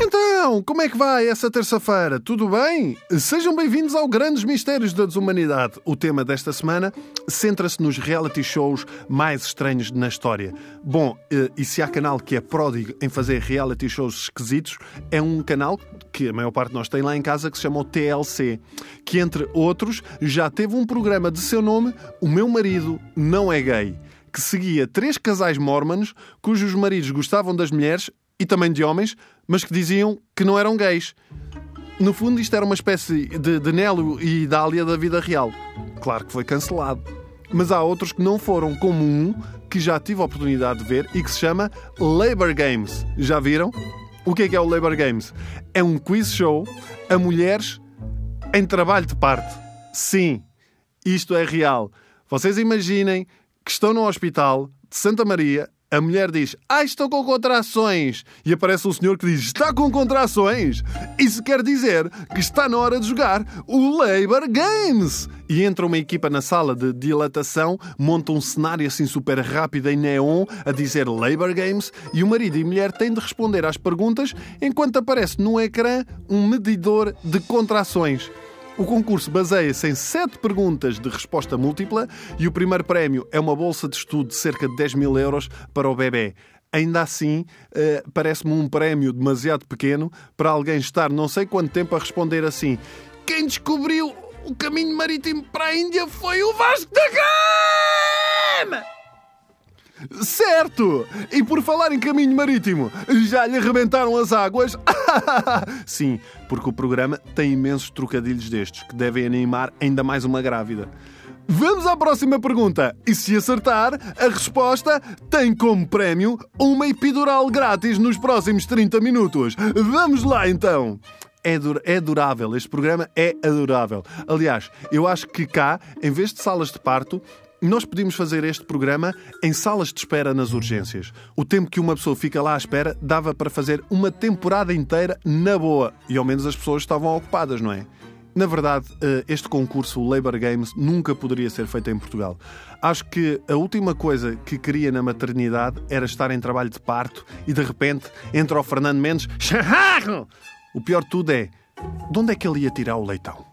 Então, como é que vai essa terça-feira? Tudo bem? Sejam bem-vindos ao Grandes Mistérios da Desumanidade. O tema desta semana centra-se nos reality shows mais estranhos na história. Bom, eh, e se há canal que é pródigo em fazer reality shows esquisitos, é um canal que a maior parte de nós tem lá em casa que se chama o TLC, que entre outros já teve um programa de seu nome, O Meu Marido Não É Gay que seguia três casais mormons cujos maridos gostavam das mulheres e também de homens, mas que diziam que não eram gays. No fundo, isto era uma espécie de, de Nélio e Dália da vida real. Claro que foi cancelado. Mas há outros que não foram, como um que já tive a oportunidade de ver e que se chama Labor Games. Já viram? O que é que é o Labor Games? É um quiz show a mulheres em trabalho de parte. Sim, isto é real. Vocês imaginem que estão no hospital de Santa Maria a mulher diz: Ah, estou com contrações. E aparece um senhor que diz: Está com contrações. Isso quer dizer que está na hora de jogar o Labor Games. E entra uma equipa na sala de dilatação, monta um cenário assim super rápido em neon a dizer Labor Games e o marido e mulher têm de responder às perguntas enquanto aparece no ecrã um medidor de contrações. O concurso baseia-se em sete perguntas de resposta múltipla e o primeiro prémio é uma bolsa de estudo de cerca de 10 mil euros para o bebê. Ainda assim, uh, parece-me um prémio demasiado pequeno para alguém estar não sei quanto tempo a responder assim. Quem descobriu o caminho marítimo para a Índia foi o Vasco da Gama! Certo! E por falar em caminho marítimo, já lhe arrebentaram as águas? Sim, porque o programa tem imensos trocadilhos destes que devem animar ainda mais uma grávida. Vamos à próxima pergunta. E se acertar, a resposta tem como prémio uma epidural grátis nos próximos 30 minutos. Vamos lá então. É, dur é adorável, este programa é adorável. Aliás, eu acho que cá, em vez de salas de parto, nós podíamos fazer este programa em salas de espera nas urgências. O tempo que uma pessoa fica lá à espera dava para fazer uma temporada inteira na boa. E ao menos as pessoas estavam ocupadas, não é? Na verdade, eh, este concurso, o Labour Games, nunca poderia ser feito em Portugal. Acho que a última coisa que queria na maternidade era estar em trabalho de parto e de repente entra o Fernando Mendes. O pior de tudo é: de onde é que ele ia tirar o leitão?